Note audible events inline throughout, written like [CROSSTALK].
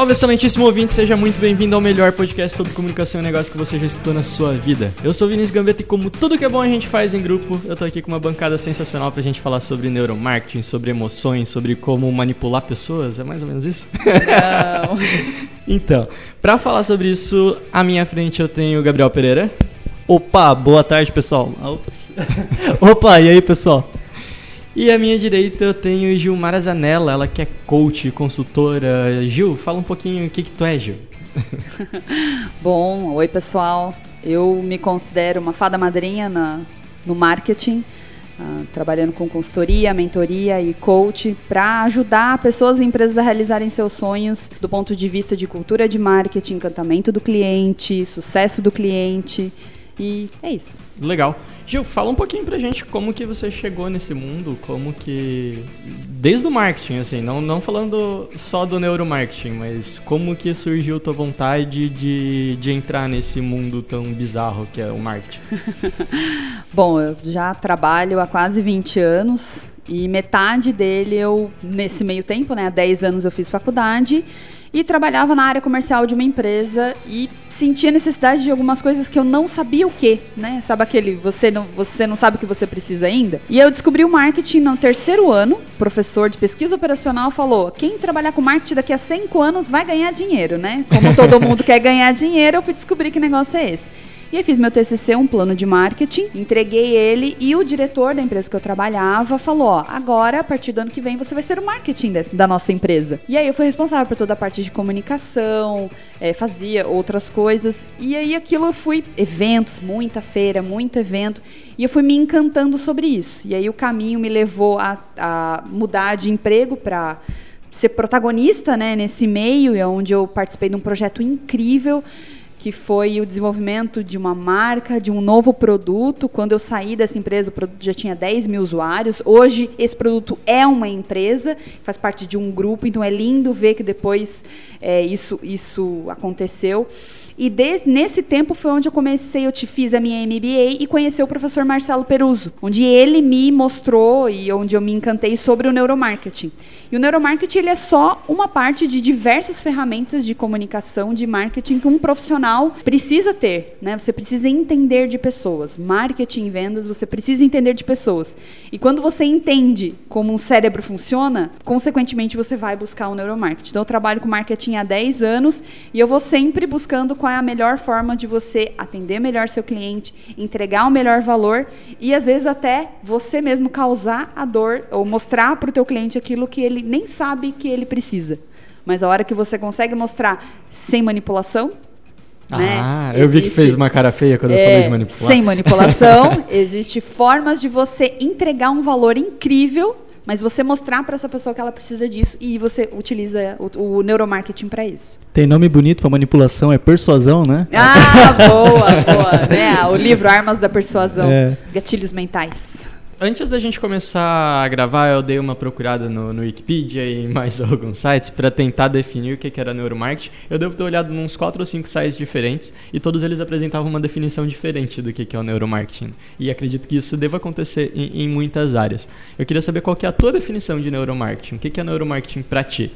Salve, excelentíssimo ouvinte, seja muito bem-vindo ao melhor podcast sobre comunicação e negócio que você já escutou na sua vida. Eu sou o Vinícius Gambetta e como tudo que é bom a gente faz em grupo, eu tô aqui com uma bancada sensacional pra gente falar sobre neuromarketing, sobre emoções, sobre como manipular pessoas, é mais ou menos isso? Não. [LAUGHS] então, pra falar sobre isso, à minha frente eu tenho o Gabriel Pereira. Opa, boa tarde, pessoal. Ops. [LAUGHS] Opa, e aí, pessoal? E à minha direita eu tenho Gilmara Zanella, ela que é coach, consultora. Gil, fala um pouquinho o que que tu é, Gil. [LAUGHS] Bom, oi pessoal. Eu me considero uma fada madrinha na, no marketing, ah, trabalhando com consultoria, mentoria e coach para ajudar pessoas e empresas a realizarem seus sonhos do ponto de vista de cultura de marketing, encantamento do cliente, sucesso do cliente. E é isso. Legal. Gil, fala um pouquinho pra gente como que você chegou nesse mundo, como que... Desde o marketing, assim, não, não falando só do neuromarketing, mas como que surgiu tua vontade de, de entrar nesse mundo tão bizarro que é o marketing? [LAUGHS] Bom, eu já trabalho há quase 20 anos e metade dele eu, nesse meio tempo, né, há 10 anos eu fiz faculdade e trabalhava na área comercial de uma empresa e sentia necessidade de algumas coisas que eu não sabia o que, né? Sabe aquele você não, você não sabe o que você precisa ainda? E eu descobri o marketing no terceiro ano. O professor de pesquisa operacional falou: quem trabalhar com marketing daqui a 5 anos vai ganhar dinheiro, né? Como todo mundo quer ganhar dinheiro, eu fui descobrir que negócio é esse. E aí fiz meu TCC, um plano de marketing, entreguei ele e o diretor da empresa que eu trabalhava falou, ó, agora, a partir do ano que vem, você vai ser o marketing desse- da nossa empresa. E aí eu fui responsável por toda a parte de comunicação, eh, fazia outras coisas. E aí aquilo eu fui, eventos, muita feira, muito evento, e eu fui me encantando sobre isso. E aí o caminho me levou a, a mudar de emprego para ser protagonista né, nesse meio, é onde eu participei de um projeto incrível que foi o desenvolvimento de uma marca, de um novo produto. Quando eu saí dessa empresa, o produto já tinha 10 mil usuários. Hoje, esse produto é uma empresa, faz parte de um grupo, então é lindo ver que depois é, isso, isso aconteceu. E nesse tempo foi onde eu comecei, eu te fiz a minha MBA e conheci o professor Marcelo Peruso, onde ele me mostrou e onde eu me encantei sobre o neuromarketing. E o neuromarketing ele é só uma parte de diversas ferramentas de comunicação, de marketing que um profissional precisa ter. Né? Você precisa entender de pessoas. Marketing e vendas, você precisa entender de pessoas. E quando você entende como um cérebro funciona, consequentemente você vai buscar o neuromarketing. Então eu trabalho com marketing há 10 anos e eu vou sempre buscando qual é a melhor forma de você atender melhor seu cliente, entregar o melhor valor e às vezes até você mesmo causar a dor ou mostrar para o teu cliente aquilo que ele nem sabe que ele precisa. Mas a hora que você consegue mostrar sem manipulação, né? Ah, eu vi que Existe- fez uma cara feia quando eu é, falei de manipular. Sem manipulação, [LAUGHS] existe formas de você entregar um valor incrível, mas você mostrar para essa pessoa que ela precisa disso e você utiliza o, o neuromarketing para isso. Tem nome bonito pra manipulação, é persuasão, né? Ah, boa, boa. Né? O livro Armas da Persuasão, É. Gatilhos Mentais. Antes da gente começar a gravar, eu dei uma procurada no, no Wikipedia e mais [LAUGHS] alguns sites para tentar definir o que que era neuromarketing. Eu devo ter olhado uns 4 ou 5 sites diferentes e todos eles apresentavam uma definição diferente do que que é o neuromarketing. E acredito que isso deva acontecer em, em muitas áreas. Eu queria saber qual que é a tua definição de neuromarketing. O que que é neuromarketing para ti?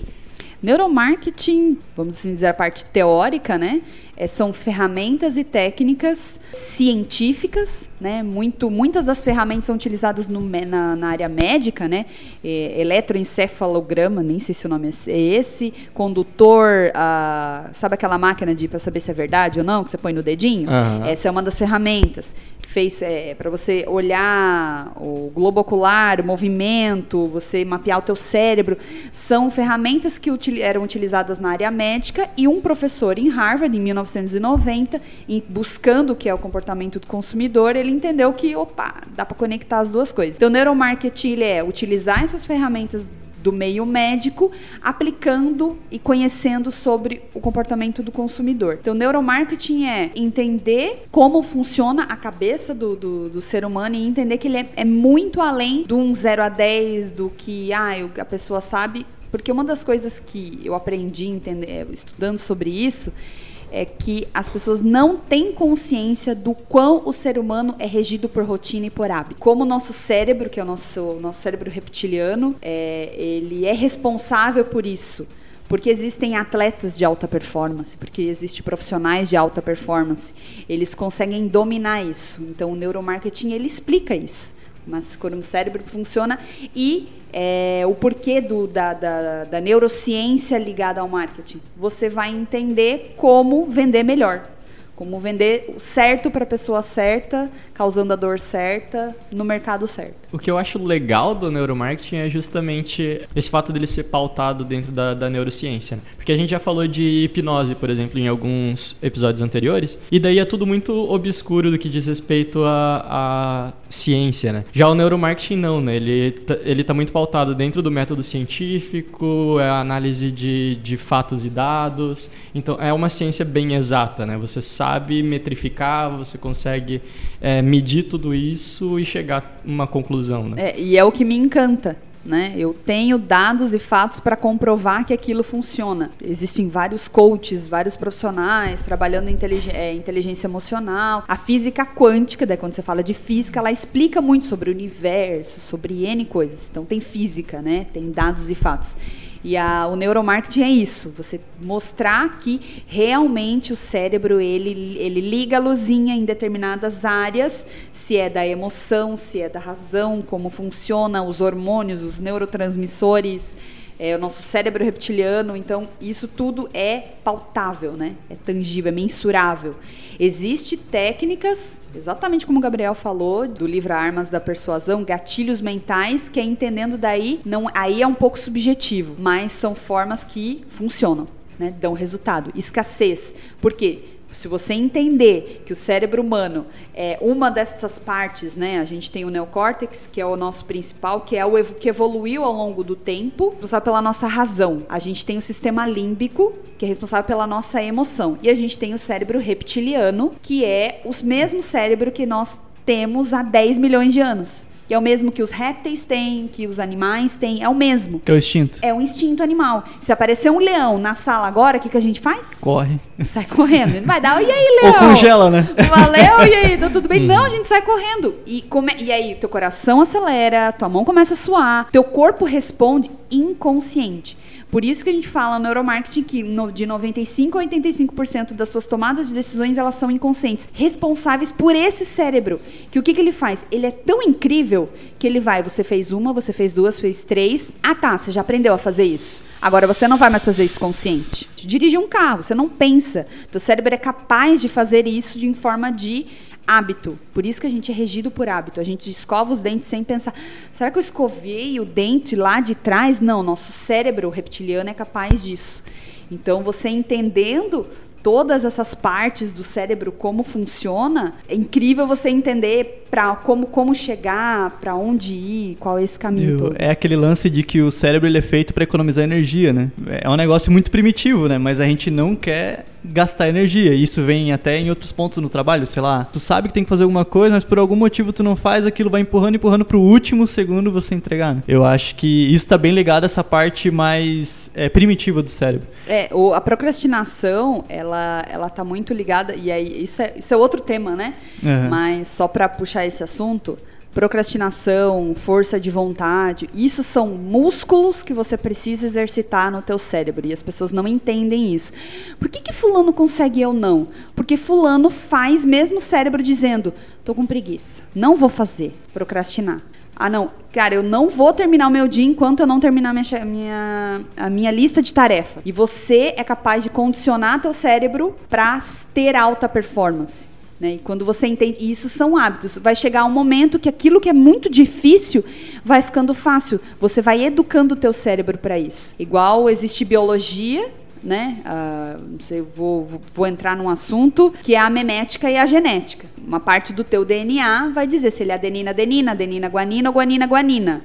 Neuromarketing, vamos assim dizer a parte teórica, né? É, são ferramentas e técnicas científicas, né? Muito, muitas das ferramentas são utilizadas no na, na área médica, né? É, eletroencefalograma, nem sei se o nome é esse, condutor, ah, sabe aquela máquina de para saber se é verdade ou não que você põe no dedinho? Aham. Essa é uma das ferramentas. Fez é, para você olhar o globo ocular, o movimento, você mapear o teu cérebro, são ferramentas que util- eram utilizadas na área médica e um professor em Harvard em 1990, e buscando o que é o comportamento do consumidor, ele entendeu que, opa, dá para conectar as duas coisas. Então, neuromarketing ele é utilizar essas ferramentas do meio médico, aplicando e conhecendo sobre o comportamento do consumidor. Então, neuromarketing é entender como funciona a cabeça do, do, do ser humano e entender que ele é, é, muito além do um 0 a 10, do que ah, a pessoa sabe. Porque uma das coisas que eu aprendi entender, estudando sobre isso é que as pessoas não têm consciência do quão o ser humano é regido por rotina e por hábito. Como o nosso cérebro, que é o nosso, nosso cérebro reptiliano, é, ele é responsável por isso. Porque existem atletas de alta performance, porque existem profissionais de alta performance. Eles conseguem dominar isso. Então, o neuromarketing ele explica isso. Mas como o cérebro funciona e é, o porquê do, da, da, da neurociência ligada ao marketing. Você vai entender como vender melhor. Como vender certo para a pessoa certa, causando a dor certa, no mercado certo. O que eu acho legal do neuromarketing é justamente esse fato dele ser pautado dentro da, da neurociência. Né? Porque a gente já falou de hipnose, por exemplo, em alguns episódios anteriores, e daí é tudo muito obscuro do que diz respeito à, ciência, né? Já o neuromarketing não, né? Ele, tá, ele tá muito pautado dentro do método científico, é a análise de, de fatos e dados, então é uma ciência bem exata, né? Você sabe metrificar, você consegue é, medir tudo isso e chegar a uma conclusão. Né? É, e é o que me encanta. Né? Eu tenho dados e fatos para comprovar que aquilo funciona. Existem vários coaches, vários profissionais trabalhando em é, inteligência emocional. A física quântica, daí quando você fala de física, ela explica muito sobre o universo, sobre N coisas. Então tem física, né? tem dados e fatos. E a, o neuromarketing é isso, você mostrar que realmente o cérebro ele, ele liga a luzinha em determinadas áreas, se é da emoção, se é da razão, como funciona os hormônios, os neurotransmissores, é, o nosso cérebro reptiliano, então isso tudo é pautável, né? É tangível, é mensurável. Existem técnicas, exatamente como o Gabriel falou, do livro Armas da Persuasão, gatilhos mentais, que é entendendo daí, não, aí é um pouco subjetivo, mas são formas que funcionam. Né, dão resultado. Escassez. Por quê? Se você entender que o cérebro humano é uma dessas partes, né? A gente tem o neocórtex, que é o nosso principal, que é o que evoluiu ao longo do tempo, responsável pela nossa razão. A gente tem o sistema límbico, que é responsável pela nossa emoção. E a gente tem o cérebro reptiliano, que é o mesmo cérebro que nós temos há 10 milhões de anos que é o mesmo que os répteis têm, que os animais têm, é o mesmo. Que é o instinto. É o instinto animal. Se aparecer um leão na sala agora, o que, que a gente faz? Corre. Sai correndo. Não vai dar, e aí, leão? Ou congela, né? Valeu, e aí, tá tudo bem? Hum. Não, a gente sai correndo. E, come... e aí, teu coração acelera, tua mão começa a suar, teu corpo responde inconsciente. Por isso que a gente fala no neuromarketing que no, de 95 a 85% das suas tomadas de decisões elas são inconscientes, responsáveis por esse cérebro. Que o que, que ele faz? Ele é tão incrível que ele vai, você fez uma, você fez duas, fez três. Ah tá, você já aprendeu a fazer isso. Agora você não vai mais fazer isso consciente. Dirigir um carro, você não pensa. Teu cérebro é capaz de fazer isso de forma de hábito. Por isso que a gente é regido por hábito. A gente escova os dentes sem pensar. Será que eu escovei o dente lá de trás? Não, nosso cérebro reptiliano é capaz disso. Então, você entendendo todas essas partes do cérebro como funciona, é incrível você entender para como como chegar, para onde ir, qual é esse caminho. É aquele lance de que o cérebro ele é feito para economizar energia, né? É um negócio muito primitivo, né? Mas a gente não quer gastar energia. Isso vem até em outros pontos no trabalho, sei lá. Tu sabe que tem que fazer alguma coisa, mas por algum motivo tu não faz, aquilo vai empurrando, empurrando pro último segundo você entregar. Né? Eu acho que isso tá bem ligado a essa parte mais é, primitiva do cérebro. É, o, a procrastinação, ela, ela tá muito ligada, e aí isso é, isso é outro tema, né? Uhum. Mas só para puxar esse assunto, procrastinação, força de vontade, isso são músculos que você precisa exercitar no teu cérebro e as pessoas não entendem isso. Por que que fulano consegue e eu não? Porque fulano faz mesmo o cérebro dizendo: "Tô com preguiça, não vou fazer", procrastinar. Ah, não, cara, eu não vou terminar o meu dia enquanto eu não terminar minha, minha, a minha lista de tarefa. E você é capaz de condicionar teu cérebro para ter alta performance. Né? E quando você entende, isso são hábitos. Vai chegar um momento que aquilo que é muito difícil vai ficando fácil. Você vai educando o teu cérebro para isso. Igual existe biologia, né? Ah, não sei, vou, vou, vou entrar num assunto que é a memética e a genética. Uma parte do teu DNA vai dizer se ele é adenina, adenina, adenina, guanina ou guanina, guanina.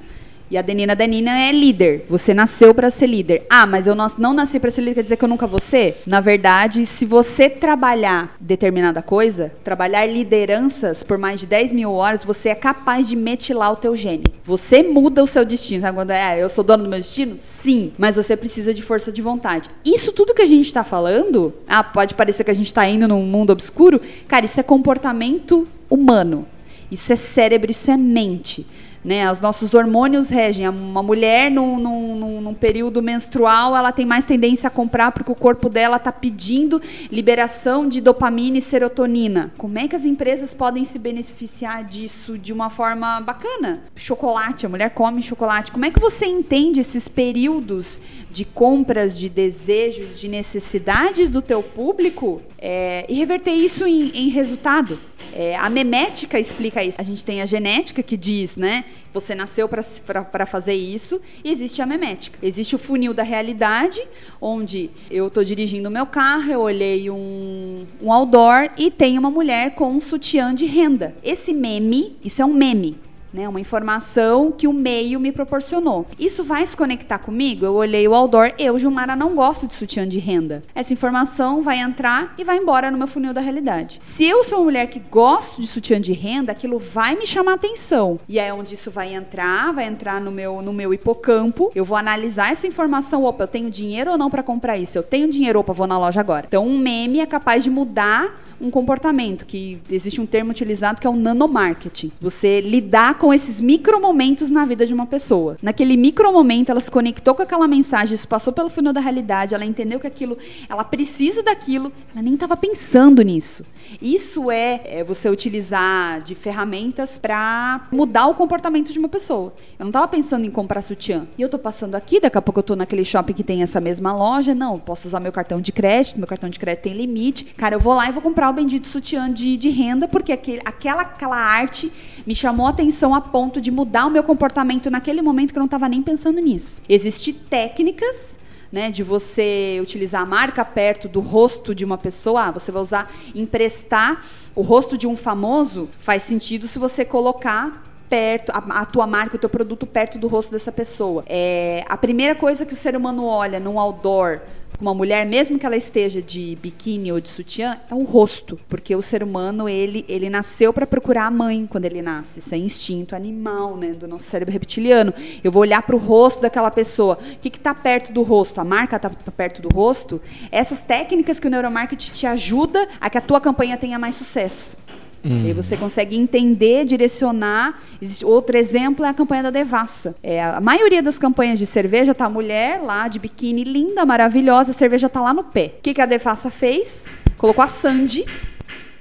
E a adenina, adenina é líder. Você nasceu para ser líder. Ah, mas eu não, não nasci para ser líder, quer dizer que eu nunca vou ser? Na verdade, se você trabalhar determinada coisa, trabalhar lideranças por mais de 10 mil horas, você é capaz de metilar o teu gene. Você muda o seu destino. Sabe quando é, ah, eu sou dono do meu destino? Sim, mas você precisa de força de vontade. Isso tudo que a gente está falando, ah, pode parecer que a gente está indo num mundo obscuro. Cara, isso é comportamento humano. Isso é cérebro, isso é mente. Né? Os nossos hormônios regem. Uma mulher, num, num, num, período menstrual, ela tem mais tendência a comprar porque o corpo dela está pedindo liberação de dopamina e serotonina. Como é que as empresas podem se beneficiar disso de uma forma bacana? Chocolate, a mulher come chocolate. Como é que você entende esses períodos de compras, de desejos, de necessidades do teu público é, e reverter isso em, em resultado. É, a memética explica isso. A gente tem a genética que diz, né? Você nasceu para fazer isso. E existe a memética. Existe o funil da realidade, onde eu estou dirigindo o meu carro, eu olhei um, um outdoor e tem uma mulher com um sutiã de renda. Esse meme, isso é um meme né? Uma informação que o meio me proporcionou. Isso vai se conectar comigo? Eu olhei o outdoor, eu, Gilmara, não gosto de sutiã de renda. Essa informação vai entrar e vai embora no meu funil da realidade. Se eu sou uma mulher que gosto de sutiã de renda, aquilo vai me chamar atenção. E é onde isso vai entrar, vai entrar no meu, no meu hipocampo. Eu vou analisar essa informação. Opa, eu tenho dinheiro ou não para comprar isso? Eu tenho dinheiro, opa, vou na loja agora. Então, um meme é capaz de mudar um comportamento, que existe um termo utilizado que é o nanomarketing. Você lidar com esses micromomentos na vida de uma pessoa. Naquele micromomento, ela se conectou com aquela mensagem, isso passou pelo final da realidade, ela entendeu que aquilo, ela precisa daquilo, ela nem estava pensando nisso. Isso é, é, você utilizar de ferramentas para mudar o comportamento de uma pessoa. Eu não estava pensando em comprar sutiã. E eu estou passando aqui, daqui a pouco eu estou naquele shopping que tem essa mesma loja. Não, posso usar meu cartão de crédito, meu cartão de crédito tem limite. Cara, eu vou lá e vou comprar o bendito sutiã de, de renda, porque aquele, aquela, aquela arte me chamou a atenção a ponto de mudar o meu comportamento naquele momento que eu não estava nem pensando nisso. Existem técnicas né, de você utilizar a marca perto do rosto de uma pessoa, ah, você vai usar, emprestar o rosto de um famoso, faz sentido se você colocar perto, a, a, tua marca, o teu produto perto do rosto dessa pessoa. É, a primeira coisa que o ser humano olha num outdoor uma mulher, mesmo que ela esteja de biquíni ou de sutiã, é o rosto, porque o ser humano ele ele nasceu para procurar a mãe quando ele nasce. Isso é instinto animal, né, do nosso cérebro reptiliano. Eu vou olhar para o rosto daquela pessoa. O que está perto do rosto? A marca está perto do rosto. Essas técnicas que o neuromarketing te ajuda a que a tua campanha tenha mais sucesso. Hum. E aí você consegue entender, direcionar. Existe outro exemplo é a campanha da Devassa. É, a maioria das campanhas de cerveja tá a mulher lá de biquíni linda, maravilhosa, a cerveja tá lá no pé. O que, que a Devassa fez? Colocou a Sandy,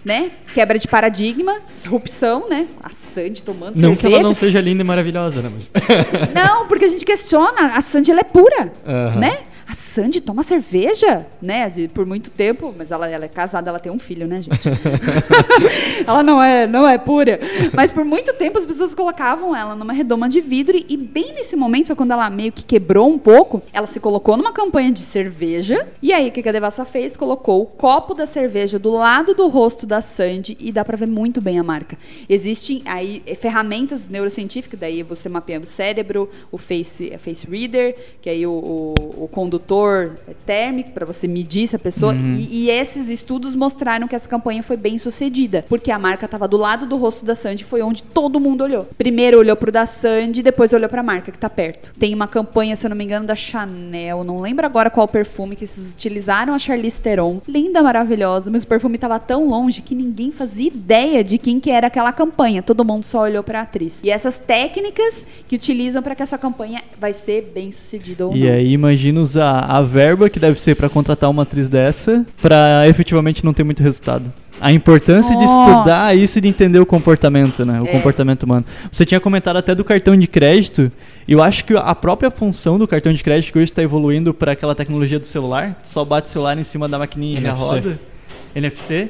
né? Quebra de paradigma, disrupção, né? A Sandy tomando não cerveja. Não que ela não seja linda e maravilhosa, né? Mas... não, porque a gente questiona. A Sandy ela é pura, né? A Sandy toma cerveja, né? De, por muito tempo, mas ela, ela é casada, ela tem um filho, né, gente? [LAUGHS] ela não é, não é pura. Mas por muito tempo as pessoas colocavam ela numa redoma de vidro e, e bem nesse momento foi quando ela meio que quebrou um pouco, ela se colocou numa campanha de cerveja e aí o que a Devassa fez? Colocou o copo da cerveja do lado do rosto da Sandy e dá para ver muito bem a marca. Existem aí ferramentas neurocientíficas, daí você mapeia o cérebro, o face, face reader, que aí o, o, o condutor condutor térmico para você medir se a pessoa. Uhum. E, e, esses estudos mostraram que essa campanha foi bem sucedida, porque a marca estava do lado do rosto da Sandy, foi onde todo mundo olhou. Primeiro olhou pro da Sandy, depois olhou para a marca que está perto. Tem uma campanha, se eu não me engano, da Chanel, não lembro agora qual perfume que eles utilizaram a Charlize Theron, linda, maravilhosa, mas o perfume estava tão longe que ninguém fazia ideia de quem que era aquela campanha. Todo mundo só olhou para a atriz. E essas técnicas que utilizam para que essa campanha vai ser bem sucedida ou e não. E aí imagina usar a, verba que deve ser para contratar uma atriz dessa para efetivamente não ter muito resultado. A importância Nossa. de estudar isso e de entender o comportamento, né? O é. comportamento humano. Você tinha comentado até do cartão de crédito. E eu acho que a própria função do cartão de crédito que hoje está evoluindo para aquela tecnologia do celular, só bate o celular em cima da maquininha e já roda. NFC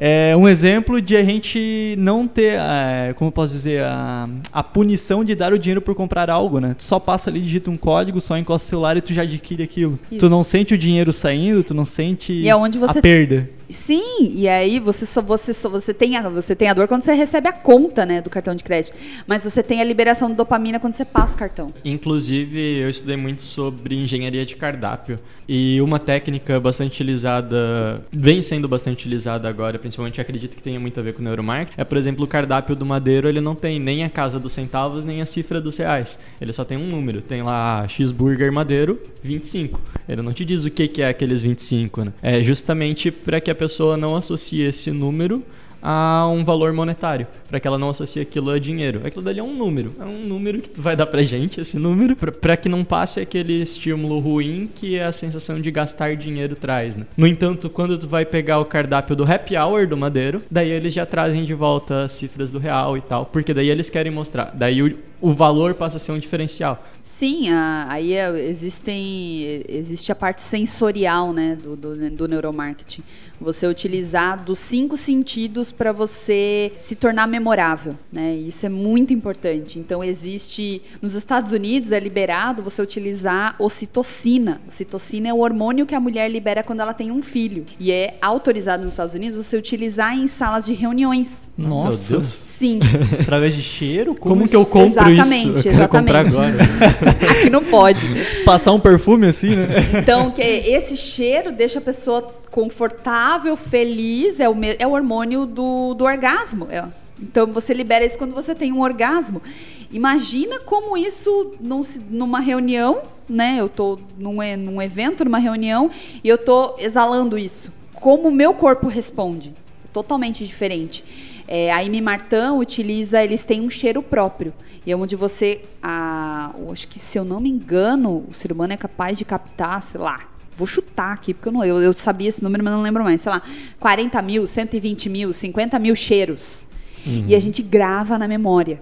é um exemplo de a gente não ter, é, como eu posso dizer, a, a punição de dar o dinheiro por comprar algo, né? Tu só passa ali, digita um código, só encosta o celular e tu já adquire aquilo. Isso. Tu não sente o dinheiro saindo, tu não sente E é onde você- a perda. Sim, e aí você só você só você tem a, você tem a dor quando você recebe a conta, né, do cartão de crédito. Mas você tem a liberação de dopamina quando você passa o cartão. Inclusive, eu estudei muito sobre engenharia de cardápio. E uma técnica bastante utilizada, vem sendo bastante utilizada agora, principalmente acredito que tenha muito a ver com o neuromarketing, é, por exemplo, o cardápio do Madeiro, ele não tem nem a casa dos centavos, nem a cifra dos reais. Ele só tem um número. Tem lá cheeseburger Madeiro, 25. Ele não te diz o que que é aqueles 25, né? É justamente para que a pessoa não associe esse número a um valor monetário, para que ela não associe aquilo a dinheiro. Aquilo dali é um número, é um número que tu vai dar pra gente, esse número, para que não passe aquele estímulo ruim que a sensação de gastar dinheiro traz, né? No entanto, quando tu vai pegar o cardápio do Happy Hour do Madeiro, daí eles já trazem de volta as cifras do real e tal, porque daí eles querem mostrar, daí o, o valor passa a ser um diferencial. Sim, a- aí é- existem existe a parte sensorial, né, do, do, do neuromarketing. Você utilizar dos cinco sentidos para você se tornar memorável, né? Isso é muito importante. Então existe nos Estados Unidos é liberado você utilizar ocitocina. Ocitocina é o hormônio que a mulher libera quando ela tem um filho e é autorizado nos Estados Unidos você utilizar em salas de reuniões. Nossa. Meu Deus. Sim, [LAUGHS] Através de cheiro? Como que eu compro Exatamente, isso? Eu quero comprar exatamente. agora. [LAUGHS] aqui não pode. Passar um perfume assim, né? Então, que esse cheiro deixa a pessoa confortável, feliz, é o, é o hormônio do, do orgasmo. é. Então, você libera isso quando você tem um orgasmo. Imagina como isso num numa reunião, né? Eu tô num, num evento, numa reunião, e eu tô exalando isso. Como o meu corpo responde. Totalmente diferente. É, a Amy Martin utiliza, eles têm um cheiro próprio. E é onde você, a, acho que se eu não me engano, o ser humano é capaz de captar, sei lá, vou chutar aqui, porque eu não, eu, eu sabia esse número, mas não lembro mais, sei lá, 40 mil, 120 mil, 50 mil cheiros. E a gente grava na memória.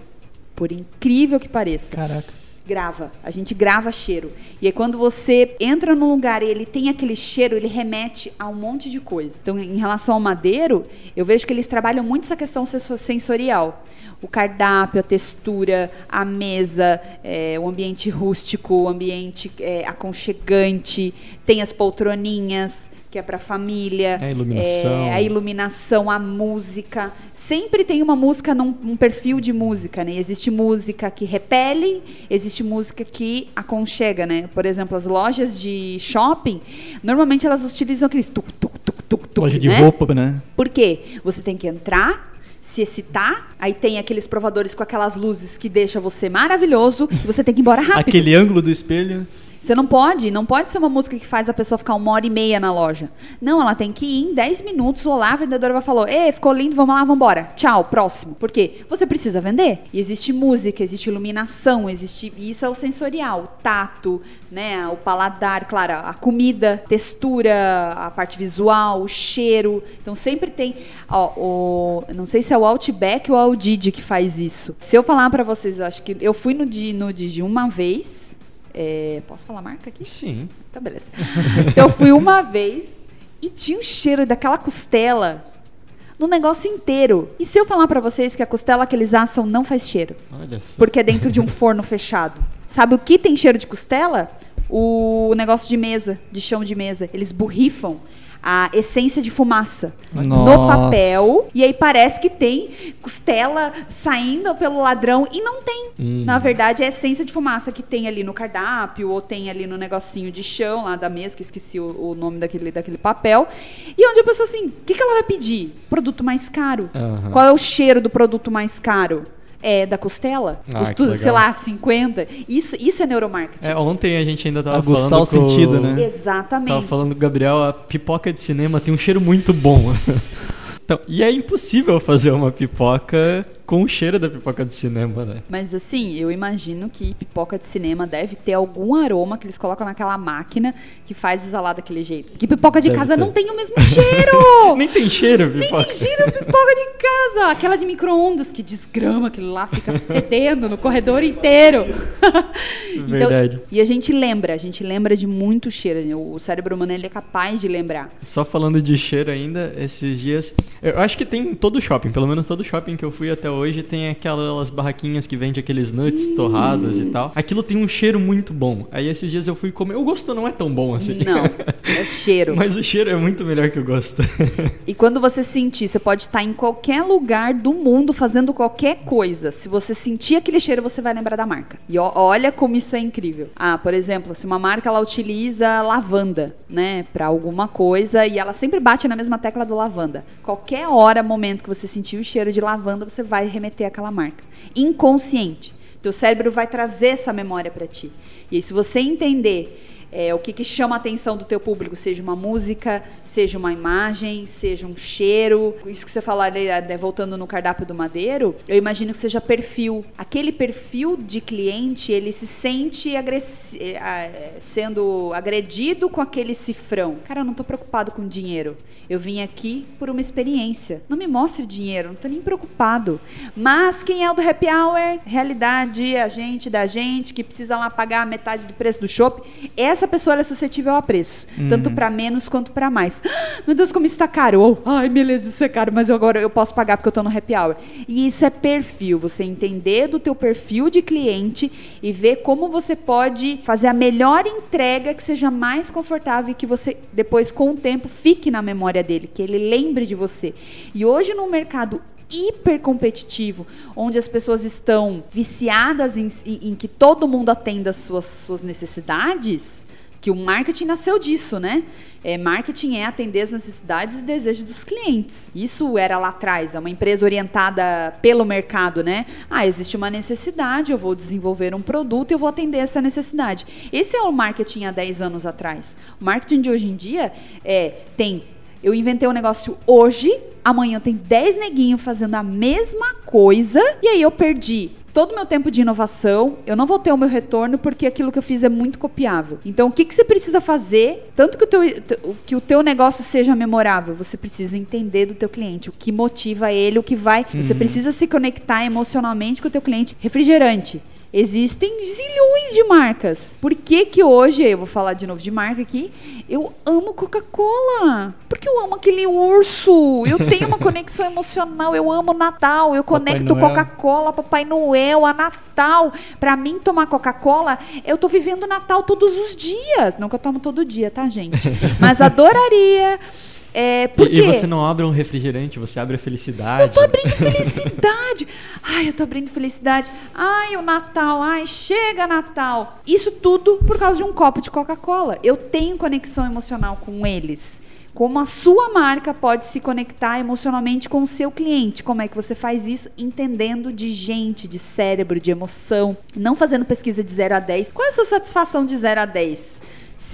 Por incrível que pareça Caraca. Grava. A gente grava cheiro. E aí quando você entra num lugar e ele tem aquele cheiro, ele remete a um monte de coisa. Então, em relação ao madeiro, eu vejo que eles trabalham muito essa questão senso- sensorial. O cardápio, a textura, a mesa, é, o ambiente rústico, o ambiente é, aconchegante, tem as poltroninhas, que é para família. A iluminação. é, a iluminação, a música. Sempre tem uma música num um perfil de música, né? Existe música que repele, existe música que aconchega, né? Por exemplo, as lojas de shopping, normalmente elas utilizam aqueles tuc, tuc, tuc, tuc, tuc, Loja de né? roupa, né? Por quê? Você tem que entrar, se excitar, aí tem aqueles provadores com aquelas luzes que deixa você maravilhoso e você tem que ir embora rápido. Aquele ângulo do espelho. Você não pode, não pode ser uma música que faz a pessoa ficar uma hora e meia na loja. Não, ela tem que ir em 10 minutos, olá, a vendedora vai falar, ei, ficou lindo, vamos lá, vamos embora. Tchau, próximo. Por quê? Você precisa vender. E existe música, existe iluminação, existe. Isso é o sensorial, o tato, né? O paladar, claro, a comida, textura, a parte visual, o cheiro. Então sempre tem. Ó, o, não sei se é o Outback ou o Didi que faz isso. Se eu falar pra vocês, acho que eu fui no, Di- no Didi uma vez. É, posso falar a marca aqui? Sim. Então, beleza. [LAUGHS] Então, eu fui uma vez e tinha o cheiro daquela costela no negócio inteiro. E se eu falar pra vocês que a costela que eles assam não faz cheiro? Olha só. Porque é dentro de um [LAUGHS] forno fechado. Sabe o que tem cheiro de costela? O negócio de mesa, de chão de mesa. Eles borrifam a essência de fumaça no Nossa. papel e aí parece que tem costela saindo pelo ladrão e não tem. Hum. Na verdade, é a essência de fumaça que tem ali no cardápio ou tem ali no negocinho de chão lá da mesa, que esqueci o, o nome daquele, daquele papel. E onde a pessoa assim, o que, que ela vai pedir? Produto mais caro. Aham. Qual é o cheiro do produto mais caro? É da costela. Ah, Os que tudo, legal. sei lá, 50. Isso, isso é neuromarketing. É, ontem a gente ainda tava Aguçar falando o com sentido, né? Exatamente. Tava falando com o Gabriel, a pipoca de cinema tem um cheiro muito bom. [LAUGHS] então, e é impossível fazer uma pipoca com o cheiro da pipoca de cinema, né? Mas assim, eu imagino que pipoca de cinema deve ter algum aroma que eles colocam naquela máquina que faz exalar daquele jeito. Que pipoca de Deve casa ter. não tem o mesmo cheiro! [LAUGHS] Nem tem cheiro, Nem pipoca. tem cheiro pipoca de casa! Aquela de micro-ondas que desgrama, aquilo lá fica [LAUGHS] fedendo no corredor inteiro. [LAUGHS] Então, Verdade. e a gente lembra, a gente lembra de muito cheiro. O cérebro humano ele é capaz de lembrar. Só falando de cheiro ainda, esses dias. Eu acho que tem em todo shopping, pelo menos todo shopping que eu fui até hoje tem aquelas barraquinhas que vende aqueles nuts torrados e tal. Aquilo tem um cheiro muito bom. Aí esses dias eu fui comer. O gosto não é tão bom assim. Não, é [LAUGHS] cheiro. Mas o cheiro é muito melhor que o gosto. E quando você sentir, você pode estar em qualquer lugar do mundo fazendo qualquer coisa. Se você sentir aquele cheiro, você vai lembrar da marca. E olha como isso é incrível. Ah, por exemplo, se uma marca ela utiliza lavanda, né, para alguma coisa e ela sempre bate na mesma tecla do lavanda. Qualquer hora, momento que você sentir o cheiro de lavanda, você vai remeter àquela marca. Inconsciente. Teu cérebro vai trazer essa memória para ti. E aí, se você entender é, o que, que chama a atenção do teu público, seja uma música, seja uma imagem, seja um cheiro. Isso que você falou né, voltando no cardápio do Madeiro, eu imagino que seja perfil. Aquele perfil de cliente, ele se sente ah, eh, sendo agredido com aquele cifrão. Cara, eu não tô preocupado com dinheiro. Eu vim aqui por uma experiência. Não me mostre dinheiro, não tô nem preocupado. Mas quem é o do happy hour? Realidade, a gente da gente que precisa lá pagar metade do preço do shopping. Essa pessoa ela é suscetível a preço, tanto para menos quanto para mais. Ah, [GASPS] Meu Deus, como isso tá caro. Ou, Ai, beleza, isso é caro, mas eu agora eu posso pagar porque eu tô no happy hour. E isso é perfil, você entender do teu perfil de cliente e ver como você pode fazer a melhor entrega que seja mais confortável e que você depois com o tempo fique na memória dele, que ele lembre de você. E hoje no mercado hiper competitivo, onde as pessoas estão viciadas em, em- em que todo mundo atenda as suas, suas necessidades, que o marketing nasceu disso, né? É, marketing é atender as necessidades e desejos dos clientes. Isso era lá atrás, é uma empresa orientada pelo mercado, né? Ah, existe uma necessidade, eu vou desenvolver um produto e eu vou atender essa necessidade. Esse é o marketing há 10 anos atrás. O marketing de hoje em dia é, tem eu inventei um negócio hoje, amanhã tem 10 neguinhos fazendo a mesma coisa, e aí eu perdi todo o meu tempo de inovação, eu não vou ter o meu retorno porque aquilo que eu fiz é muito copiável. Então, o que, que você precisa fazer, tanto que o, teu, que o teu negócio seja memorável, você precisa entender do teu cliente, o que motiva ele, o que vai... Você precisa se conectar emocionalmente com o teu cliente. Refrigerante. Existem zilhões de marcas. Por que que hoje, eu vou falar de novo de marca aqui, eu amo Coca-Cola? Porque eu amo aquele urso. Eu tenho uma [LAUGHS] conexão emocional. Eu amo Natal. Eu conecto. Coca-Cola, Papai Noel, a Natal. Pra mim, tomar Coca-Cola, eu tô vivendo Natal todos os dias. Não que eu tomo todo dia, tá, gente? [LAUGHS] Mas adoraria. É, por E, e você não abre um refrigerante, você abre a felicidade. Eu tô abrindo felicidade. Ai, eu tô abrindo felicidade. Ai, o Natal. Ai, chega Natal. Isso tudo por causa de um copo de Coca-Cola. Eu tenho conexão emocional com eles. Como a sua marca pode se conectar emocionalmente com o seu cliente? Como é que você faz isso? Entendendo de gente, de cérebro, de emoção. Não fazendo pesquisa de 0 a 10. Qual é a sua satisfação de 0 a 10?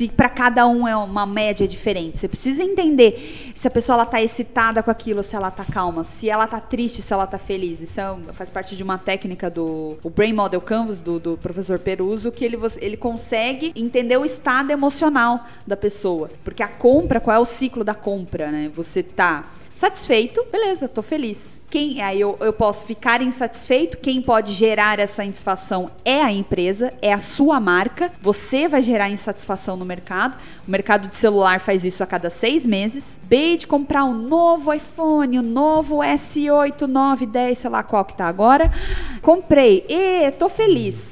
Se para cada um é uma média diferente. Você precisa entender se a pessoa ela tá excitada com aquilo, se ela tá calma, se ela tá triste, se ela tá feliz. Isso é faz parte de uma técnica do Brain Model Canvas do, do professor Peruso, que ele, ele consegue entender o estado emocional da pessoa. Porque a compra, qual é o ciclo da compra, né? Você tá satisfeito, beleza, tô feliz. Quem, aí eu, eu posso ficar insatisfeito. Quem pode gerar essa insatisfação é a empresa, é a sua marca. Você vai gerar insatisfação no mercado. O mercado de celular faz isso a cada seis meses. Bem de comprar um novo iPhone, um novo S8, 9, 10, sei lá qual que tá agora. Comprei, e tô feliz.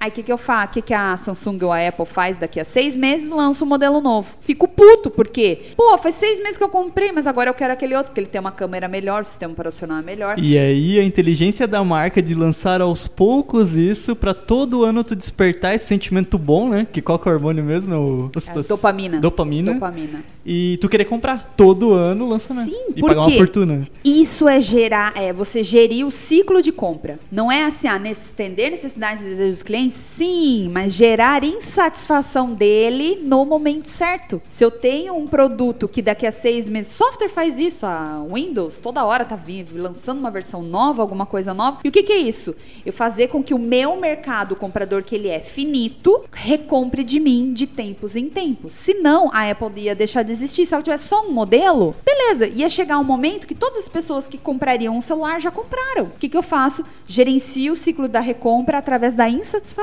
Aí o que, que eu faço? O que, que a Samsung ou a Apple faz daqui a seis meses? Lança um modelo novo. Fico puto, porque, pô, faz seis meses que eu comprei, mas agora eu quero aquele outro, porque ele tem uma câmera melhor, o sistema operacional é melhor. E aí a inteligência da marca de lançar aos poucos isso pra todo ano tu despertar esse sentimento bom, né? Que qual que é o hormônio mesmo? É o É, dopamina. Dopamina. Dopamina. E tu querer comprar todo ano o lançamento. Sim, e pagar uma fortuna. Isso é gerar, é você gerir o ciclo de compra. Não é assim, ah, entender necessidades e desejos dos clientes, Sim, mas gerar insatisfação dele no momento certo. Se eu tenho um produto que daqui a seis meses. Software faz isso, a Windows toda hora tá vindo, lançando uma versão nova, alguma coisa nova. E o que, que é isso? Eu fazer com que o meu mercado, o comprador que ele é finito, recompre de mim de tempos em tempos. Senão, a Apple ia deixar de existir. Se ela tivesse só um modelo, beleza, ia chegar um momento que todas as pessoas que comprariam um celular já compraram. O que, que eu faço? Gerencio o ciclo da recompra através da insatisfação.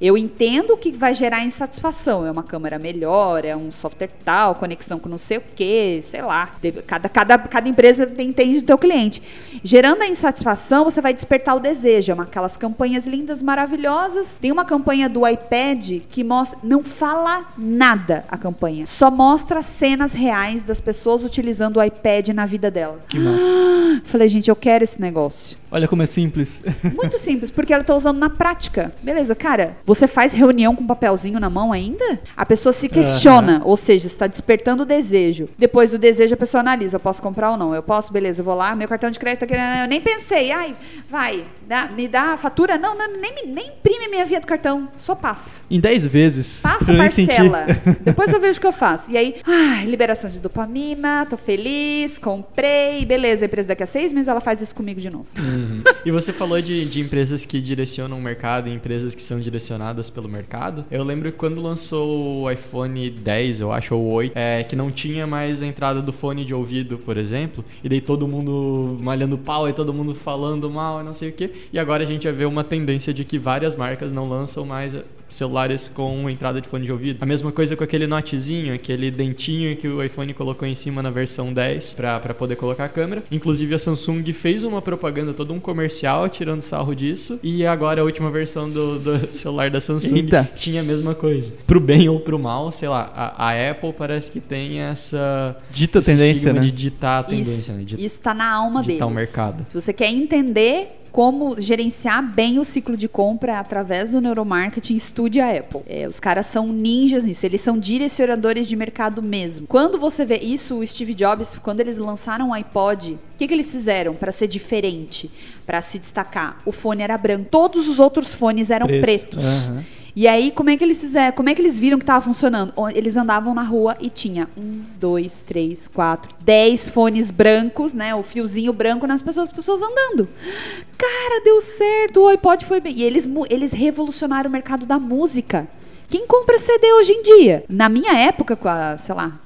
Eu entendo o que vai gerar insatisfação. É uma câmera melhor, é um software tal, conexão com não sei o que, sei lá. Cada, cada, cada empresa entende o teu cliente. Gerando a insatisfação, você vai despertar o desejo. É uma, aquelas campanhas lindas, maravilhosas. Tem uma campanha do iPad que mostra, não fala nada a campanha, só mostra cenas reais das pessoas utilizando o iPad na vida delas. Que massa. [GASPS] Falei, gente, eu quero esse negócio. Olha como é simples. Muito simples, porque ela tá usando na prática. Beleza, cara, você faz reunião com papelzinho na mão ainda? A pessoa se questiona, ou seja, está despertando o desejo. Depois do desejo, a pessoa analisa, eu posso comprar ou não? Eu posso, beleza, eu vou lá, meu cartão de crédito aqui, eu nem pensei, ai, vai, dá- me dá a fatura? Não, não nem, nem imprime minha via do cartão, só passa. Em 10 vezes. Passa sentir. parcela. [LAUGHS] [LAUGHS] Depois eu vejo o que eu faço. E aí, ai, liberação de dopamina, tô feliz, comprei, beleza. A empresa daqui a seis meses ela faz isso comigo de novo. Uhum. E você falou de, de empresas que direcionam o mercado e empresas que são direcionadas pelo mercado. Eu lembro que quando lançou o iPhone 10, eu acho, ou 8, é, que não tinha mais a entrada do fone de ouvido, por exemplo, e daí todo mundo malhando pau e todo mundo falando mal e não sei o que. E agora a gente já vê uma tendência de que várias marcas não lançam mais eh, celulares com entrada de fone de ouvido. A mesma coisa com aquele notezinho, aquele dentinho que o iPhone colocou em cima na versão 10 para poder colocar a câmera. Inclusive a Samsung fez uma propaganda, todo um comercial tirando sarro disso. E agora a última versão do, do [LAUGHS] celular da Samsung Eita. tinha a mesma coisa. Pro bem ou pro mal, sei lá, a, a Apple parece que tem essa Dita tendência, né? de ditar a tendência, Isso, né? De isso tá na alma deles. ditar o mercado. Se você quer entender como gerenciar bem o ciclo de compra através do neuromarketing, estude a Apple. É, os caras são ninjas nisso, eles são direcionadores de mercado mesmo. Quando você vê isso, o Steve Jobs, quando eles lançaram o iPod, o que, que eles fizeram para ser diferente, para se destacar? O fone era branco, todos os outros fones eram Preto. pretos. Aham. E aí, como é que eles fizeram? Como é que eles viram que estava funcionando? Eles andavam na rua e tinha um, dois, três, quatro, dez fones brancos, né? O fiozinho branco nas pessoas, as pessoas andando. Cara, deu certo, o iPod foi bem. E eles, eles revolucionaram o mercado da música. Quem compra CD hoje em dia? Na minha época, com a, sei lá,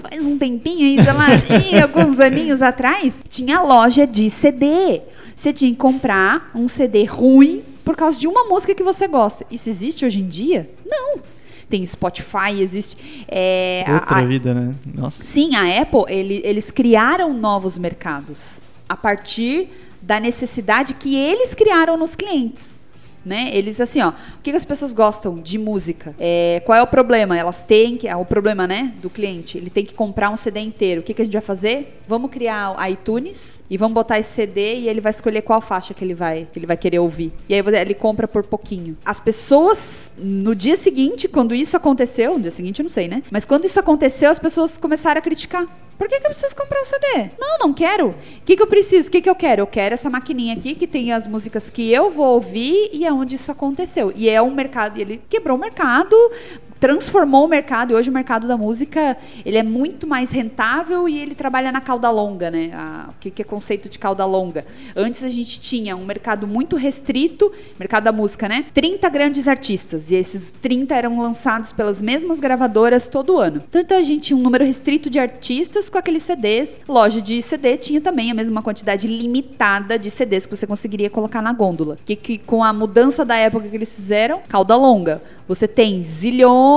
faz um tempinho aí, sei lá, [LAUGHS] alguns aninhos atrás, tinha loja de CD. Você tinha que comprar um CD ruim por causa de uma música que você gosta. Isso existe hoje em dia? Não. Tem Spotify, existe. é, Outra a- vida, né? Nossa. Sim, a Apple, ele- eles criaram novos mercados a partir da necessidade que eles criaram nos clientes. Né? Eles assim, ó, o que, as pessoas gostam de música? É, qual é o problema? Elas têm que, ah, o problema, né, do cliente, ele tem que comprar um CD inteiro. O que, que a gente vai fazer? Vamos criar o iTunes e vamos botar esse CD e ele vai escolher qual faixa que ele vai, que ele vai querer ouvir. E aí ele compra por pouquinho. As pessoas no dia seguinte, quando isso aconteceu, no dia seguinte eu não sei, né? Mas quando isso aconteceu, as pessoas começaram a criticar. Por que, que eu preciso comprar um CD? Não, não quero. O que, que eu preciso? O que, que eu quero? Eu quero essa maquininha aqui que tem as músicas que eu vou ouvir e é onde isso aconteceu. E é um mercado, e ele quebrou o mercado, transformou o mercado e hoje o mercado da música ele é muito mais rentável e ele trabalha na cauda longa, né? O que, que é conceito de cauda longa? Antes a gente tinha um mercado muito restrito, mercado da música, né? 30 grandes artistas e esses 30 eram lançados pelas mesmas gravadoras todo ano. Então a gente tinha um número restrito de artistas com aqueles CDs. Loja de CD tinha também a mesma quantidade limitada de CDs que você conseguiria colocar na gôndola. Que, que com a mudança da época que eles fizeram, cauda longa. Você tem zilhões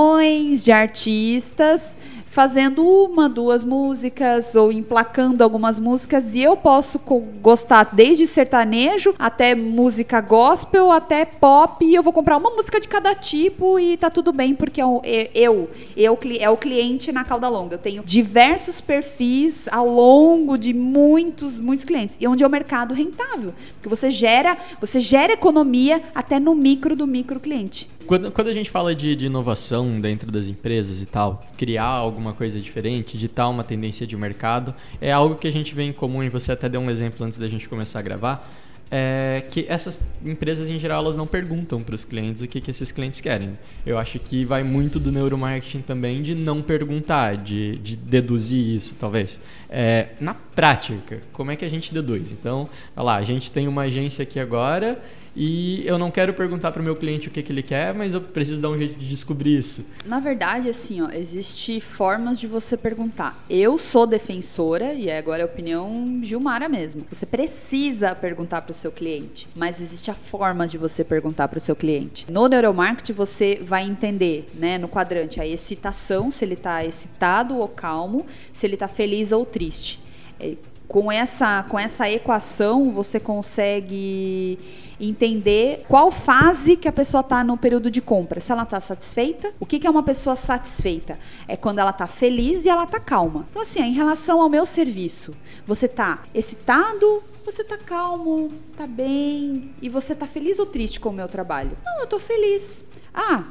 de artistas fazendo uma, duas músicas ou emplacando algumas músicas e eu posso gostar desde sertanejo até música gospel, até pop e eu vou comprar uma música de cada tipo e tá tudo bem porque é é- eu, eu, cli- é o cliente na cauda longa. Eu tenho diversos perfis ao longo de muitos, muitos clientes e onde é o mercado rentável, porque você gera, você gera economia até no micro do micro cliente. Quando, quando a gente fala de, de inovação dentro das empresas e tal, criar alguma coisa diferente, ditar uma tendência de mercado, é algo que a gente vê em comum, e você até deu um exemplo antes da gente começar a gravar, é que essas empresas em geral elas não perguntam para os clientes o que, que esses clientes querem. Eu acho que vai muito do neuromarketing também de não perguntar, de, de deduzir isso, talvez. É, na prática, como é que a gente deduz? Então, olha lá, a gente tem uma agência aqui agora e eu não quero perguntar para o meu cliente o que, que ele quer, mas eu preciso dar um jeito de descobrir isso. Na verdade, assim, ó, existe formas de você perguntar. Eu sou defensora, e agora é a opinião Gilmara mesmo. Você precisa perguntar para o seu cliente, mas existe a forma de você perguntar para o seu cliente. No neuromarketing, você vai entender, né, no quadrante, a excitação, se ele está excitado ou calmo, se ele está feliz ou triste. É, com essa, com essa equação, você consegue entender qual fase que a pessoa está no período de compra. Se ela está satisfeita, o que, que é uma pessoa satisfeita? É quando ela está feliz e ela está calma. Então, assim, em relação ao meu serviço, você está excitado, você está calmo, está bem, e você está feliz ou triste com o meu trabalho? Não, eu estou feliz. Ah,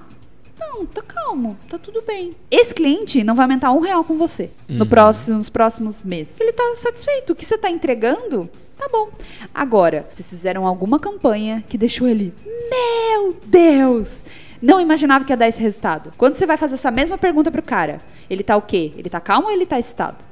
não, tá calmo, tá tudo bem. Esse cliente não vai aumentar um real com você no Uhum. próximo, nos próximos meses. Ele tá satisfeito. O que você tá entregando, tá bom. Agora, vocês fizeram alguma campanha que deixou ele, meu Deus! Não imaginava que ia dar esse resultado. Quando você vai fazer essa mesma pergunta pro cara, ele tá o quê? Ele tá calmo ou ele tá excitado?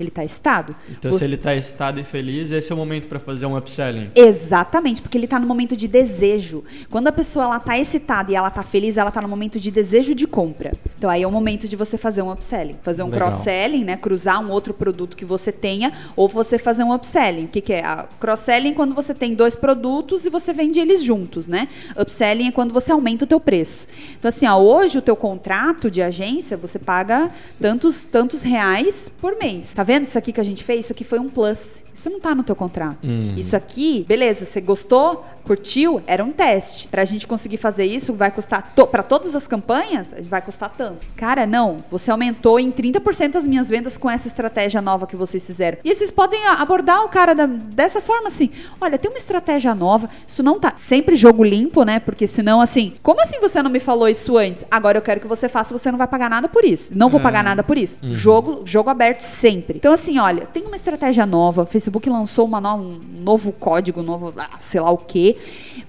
Ele tá excitado? Então, Você- se ele está excitado e feliz, esse é o momento para fazer um upselling. Exatamente, porque ele tá no momento de desejo. Quando a pessoa ela tá excitada e ela tá feliz, ela tá no momento de desejo de compra. Então aí é o momento de você fazer um upselling, fazer um cross-selling, né, cruzar um outro produto que você tenha ou você fazer um upselling. O que que é? Cross-selling é quando você tem dois produtos e você vende eles juntos, né? Upselling é quando você aumenta o teu preço. Então assim, ó, hoje o teu contrato de agência, você paga tantos tantos reais por mês. Tá vendo isso aqui que a gente fez? Isso aqui foi um plus. Isso não tá no teu contrato. Hum. Isso aqui, beleza, você gostou, curtiu, era um teste. Pra gente conseguir fazer isso, vai custar, to, pra todas as campanhas, vai custar tanto. Cara, não, você aumentou em 30% as minhas vendas com essa estratégia nova que vocês fizeram. E vocês podem abordar o cara da- dessa forma assim, olha, tem uma estratégia nova, isso não tá, sempre jogo limpo, né, porque senão assim, como assim você não me falou isso antes? Agora eu quero que você faça, você não vai pagar nada por isso. Não vou É. pagar nada por isso. Jogo, jogo aberto sempre. Então assim, olha, tem uma estratégia nova, o Facebook lançou uma no- um novo código, novo, ah, sei lá o quê.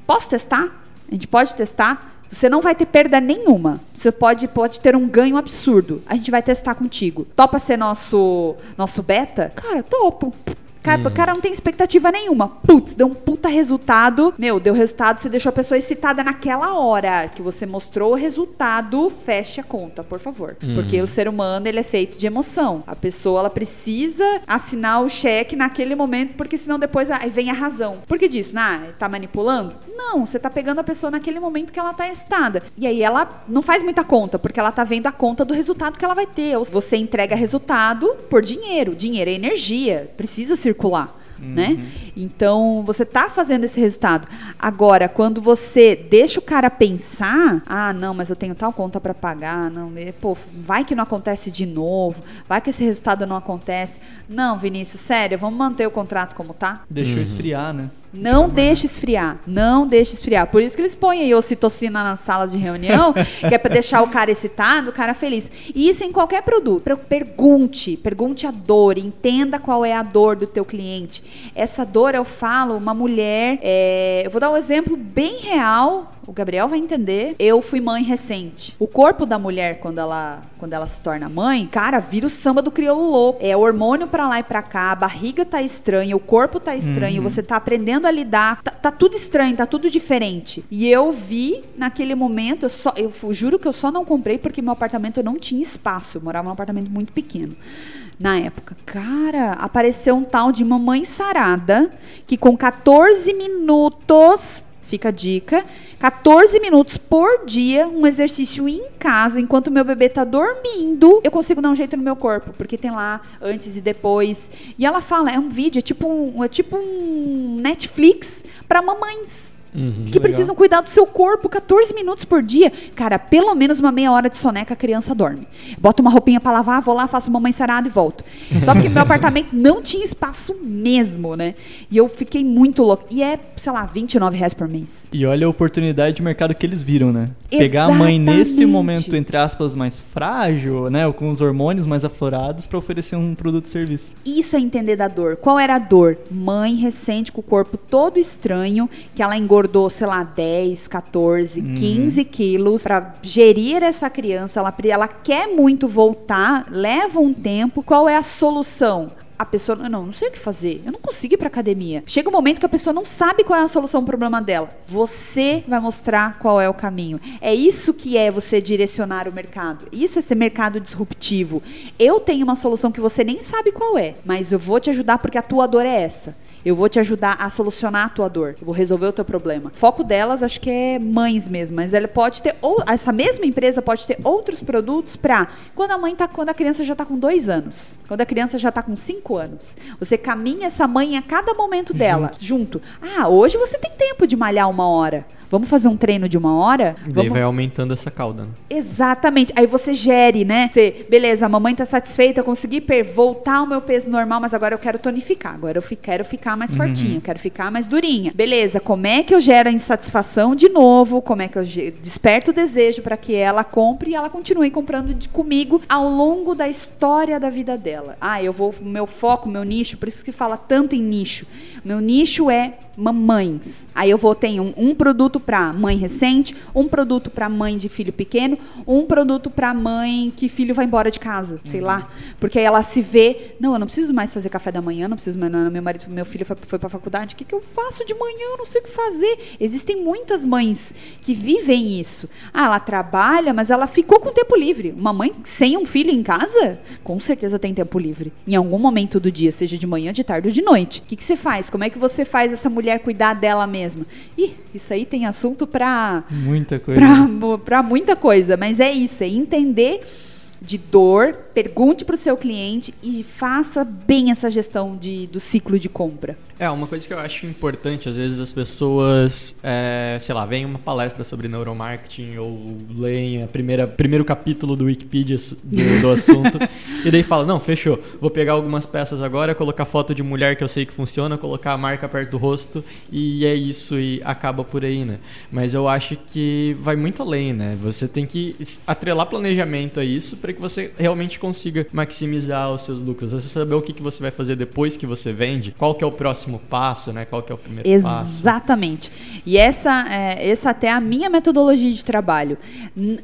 Posso testar? A gente pode testar? Você não vai ter perda nenhuma. Você pode, pode ter um ganho absurdo. A gente vai testar contigo. Topa ser nosso, nosso beta? Cara, topo. Cara, o cara não tem expectativa nenhuma. Putz, deu um puta resultado. Meu, deu resultado, você deixou a pessoa excitada naquela hora que você mostrou o resultado, feche a conta, por favor. Porque o ser humano, ele é feito de emoção. A pessoa, ela precisa assinar o cheque naquele momento, porque senão depois aí vem a razão. Por que disso? Ah, tá manipulando? Não, você tá pegando a pessoa naquele momento que ela tá excitada. E aí ela não faz muita conta, porque ela tá vendo a conta do resultado que ela vai ter. Ou Você entrega resultado por dinheiro. Dinheiro é energia, precisa circular. Né? Então, você tá fazendo esse resultado. Agora, quando você deixa o cara pensar, ah, não, mas eu tenho tal conta para pagar, não, e, pô, vai que não acontece de novo, vai que esse resultado não acontece. Não, Vinícius, sério, vamos manter o contrato como tá? Deixou esfriar, né? Não deixe esfriar, não deixe esfriar. Por isso que eles põem aí ocitocina nas salas de reunião, [LAUGHS] que é para deixar o cara excitado, o cara feliz. E isso em qualquer produto. Per- Pergunte, pergunte a dor, entenda qual é a dor do teu cliente. Essa dor, eu falo, uma mulher, é, eu vou dar um exemplo bem real, o Gabriel vai entender. Eu fui mãe recente. O corpo da mulher, quando ela, quando ela se torna mãe, cara, vira o samba do crioulo louco. É hormônio pra lá e pra cá, a barriga tá estranha, o corpo tá estranho, você tá aprendendo a lidar. Tá, tá tudo estranho, tá tudo diferente. E eu vi naquele momento, eu, só, eu juro que eu só não comprei porque meu apartamento não tinha espaço. Eu morava num apartamento muito pequeno na época. Cara, apareceu um tal de mamãe sarada que com 14 minutos, fica a dica, 14 minutos por dia, um exercício em casa, enquanto meu bebê tá dormindo, eu consigo dar um jeito no meu corpo, porque tem lá antes e depois. E ela fala, é um vídeo, é tipo um, é tipo um Netflix para mamães. Uhum, que legal. precisam cuidar do seu corpo 14 minutos por dia. Cara, pelo menos uma meia hora de soneca a criança dorme. Bota uma roupinha pra lavar, vou lá, faço uma mãe sarada e volto. Só que meu [LAUGHS] apartamento não tinha espaço mesmo, né? E eu fiquei muito louca. E é, sei lá, 29 reais por mês. E olha a oportunidade de mercado que eles viram, né? Pegar a mãe nesse Exatamente. momento, entre aspas, mais frágil, né? Ou com os hormônios mais aflorados pra oferecer um produto e serviço. Isso é entender da dor. Qual era a dor? Mãe recente com o corpo todo estranho, que ela engordou, sei lá, 10, 14, 15 quilos. Pra gerir essa criança, ela, ela quer muito voltar, leva um tempo. Qual é a solução? A pessoa, não, não sei o que fazer. Eu não consigo ir pra academia. Chega um momento que a pessoa não sabe qual é a solução pro problema dela. Você vai mostrar qual é o caminho. É isso que é você direcionar o mercado. Isso é ser mercado disruptivo. Eu tenho uma solução que você nem sabe qual é, mas eu vou te ajudar porque a tua dor é essa. Eu vou te ajudar a solucionar a tua dor. Eu vou resolver o teu problema. O foco delas, acho que é mães mesmo, mas ela pode ter ou essa mesma empresa pode ter outros produtos para quando a mãe tá, quando a criança já tá com dois anos, quando a criança já tá com cinco anos. Você caminha essa mãe a cada momento dela junto. Ah, hoje você tem tempo de malhar uma hora. Vamos fazer um treino de uma hora? Daí Vamos... vai aumentando essa cauda. né? Exatamente. Aí você gere, né? Você, beleza, a mamãe tá satisfeita, eu consegui voltar ao meu peso normal, mas agora eu quero tonificar. Agora eu quero ficar mais fortinha, eu quero ficar mais durinha. Beleza, como é que eu gero a insatisfação de novo? Como é que eu desperto o desejo para que ela compre e ela continue comprando de- comigo ao longo da história da vida dela? Ah, eu vou, meu foco, meu nicho, por isso que fala tanto em nicho. Meu nicho é mamães. Aí eu vou ter um, um produto para mãe recente, um produto para mãe de filho pequeno, um produto para mãe que filho vai embora de casa, sei lá, porque aí ela se vê, não, eu não preciso mais fazer café da manhã, não preciso mais, não, meu marido, meu filho foi, foi para faculdade, o que, que eu faço de manhã? Eu não sei o que fazer. Existem muitas mães que vivem isso. Ah, ela trabalha, mas ela ficou com tempo livre. Uma mãe sem um filho em casa, com certeza tem tempo livre. Em algum momento do dia, seja de manhã, de tarde ou de noite. O que, que você faz? Como é que você faz essa mulher cuidar dela mesma? Ih, isso aí tem assunto pra, Muita coisa. pra muita coisa. Mas é isso, é entender de dor, pergunte para o seu cliente e faça bem essa gestão de, do ciclo de compra. É, uma coisa que eu acho importante, às vezes as pessoas, é, sei lá, veem uma palestra sobre neuromarketing ou leem o primeiro capítulo do Wikipedia do, do assunto [LAUGHS] e daí fala, não, fechou, vou pegar algumas peças agora, colocar foto de mulher que eu sei que funciona, colocar a marca perto do rosto e é isso e acaba por aí, né? Mas eu acho que vai muito além, né? Você tem que atrelar planejamento a isso para que você realmente consiga maximizar os seus lucros. Você saber o que, que você vai fazer depois que você vende, qual que é o próximo passo, né? Qual que é o primeiro passo. Exatamente. E essa, é, essa até é a minha metodologia de trabalho.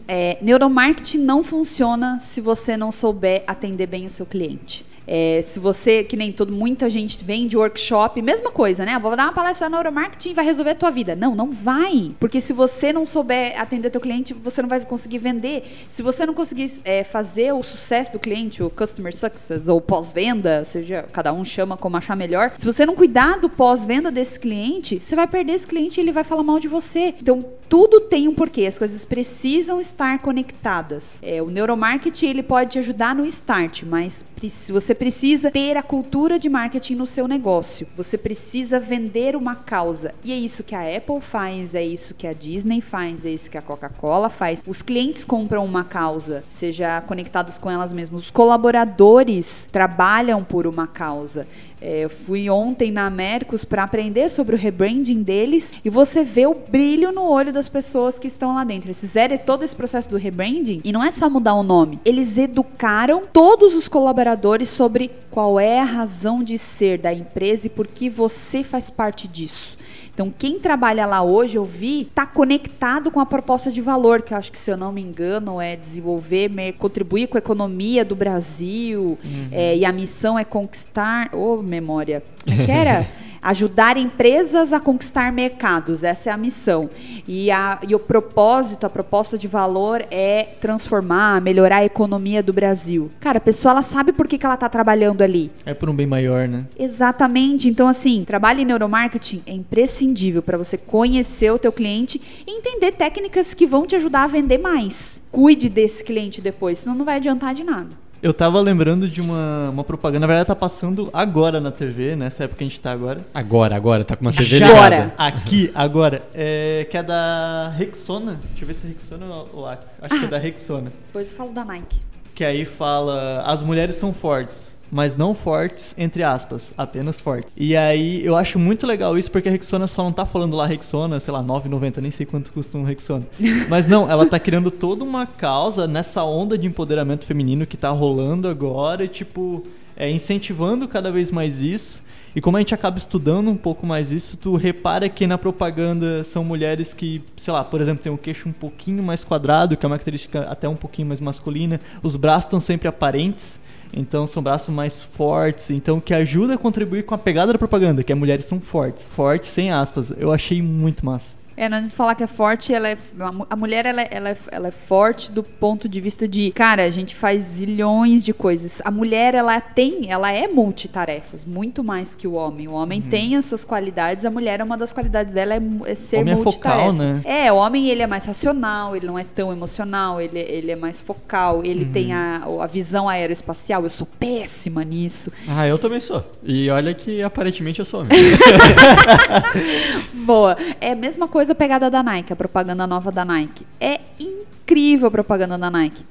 É, neuromarketing não funciona se você não souber atender bem o seu cliente. É, se você, que nem todo, muita gente vem de workshop, mesma coisa, né? Vou dar uma palestra no neuromarketing e vai resolver a tua vida. Não, não vai. Porque se você não souber atender teu cliente, você não vai conseguir vender. Se você não conseguir é, fazer o sucesso do cliente, o customer success, ou pós-venda, seja, cada um chama como achar melhor. Se você não cuidar do pós-venda desse cliente, você vai perder esse cliente e ele vai falar mal de você. Então, tudo tem um porquê. As coisas precisam estar conectadas. É, o neuromarketing ele pode te ajudar no start, mas você precisa ter a cultura de marketing no seu negócio. Você precisa vender uma causa. E é isso que a Apple faz, é isso que a Disney faz, é isso que a Coca-Cola faz. Os clientes compram uma causa, seja conectados com elas mesmas. Os colaboradores trabalham por uma causa. É, eu fui ontem na Mercos para aprender sobre o rebranding deles e você vê o brilho no olho das pessoas que estão lá dentro. Eles fizeram todo esse processo do rebranding e não é só mudar o nome. Eles educaram todos os colaboradores sobre qual é a razão de ser da empresa e por que você faz parte disso. Então, quem trabalha lá hoje, eu vi, está conectado com a proposta de valor, que eu acho que, se eu não me engano, é desenvolver, contribuir com a economia do Brasil, é, e a missão é conquistar. Ô, memória. Como é que era? [LAUGHS] Ajudar empresas a conquistar mercados, essa é a missão. E, a, e o propósito, a proposta de valor é transformar, melhorar a economia do Brasil. Cara, a pessoa ela sabe por que, que ela está trabalhando ali. É por um bem maior, né? Exatamente. Então, assim, trabalho em neuromarketing é imprescindível para você conhecer o teu cliente e entender técnicas que vão te ajudar a vender mais. Cuide desse cliente depois, senão não vai adiantar de nada. Eu tava lembrando de uma, uma propaganda, na verdade tá passando agora na TV, nessa época que a gente tá agora. Agora, agora, tá com uma TV Já. ligada. Agora. Aqui, agora. É, que é da Rexona. Deixa eu ver se é Rexona ou Axe. Acho que é da Rexona. Depois eu falo da Nike. Que aí fala: as mulheres são fortes, mas não fortes, entre aspas, apenas fortes. E aí eu acho muito legal isso porque a Rexona só não tá falando lá Rexona, sei lá, 9,90, nem sei quanto custa um Rexona. [LAUGHS] Mas não, ela tá criando toda uma causa nessa onda de empoderamento feminino que tá rolando agora e, tipo, é, incentivando cada vez mais isso. E como a gente acaba estudando um pouco mais isso, tu repara que na propaganda são mulheres que, sei lá, por exemplo, tem o queixo um pouquinho mais quadrado, que é uma característica até um pouquinho mais masculina. Os braços estão sempre aparentes, então são braços mais fortes, então que ajuda a contribuir com a pegada da propaganda, que é mulheres são fortes. Fortes sem aspas. Eu achei muito massa. É, não falar que é forte, ela é, a mu- a mulher ela é, ela, é, ela é forte do ponto de vista de, cara, a gente faz zilhões de coisas. A mulher ela tem, ela é multitarefas, muito mais que o homem. O homem Uhum. tem as suas qualidades, a mulher uma das qualidades dela é, é ser homem é multitarefa. focal, né? É, o homem ele é mais racional, ele não é tão emocional, ele, ele é mais focal, ele Uhum. tem a, a visão aeroespacial. Eu sou péssima nisso. Ah, eu também sou. E olha que aparentemente eu sou homem. [LAUGHS] Boa. É a mesma coisa a pegada da Nike, a propaganda nova da Nike. É incrível a propaganda da Nike.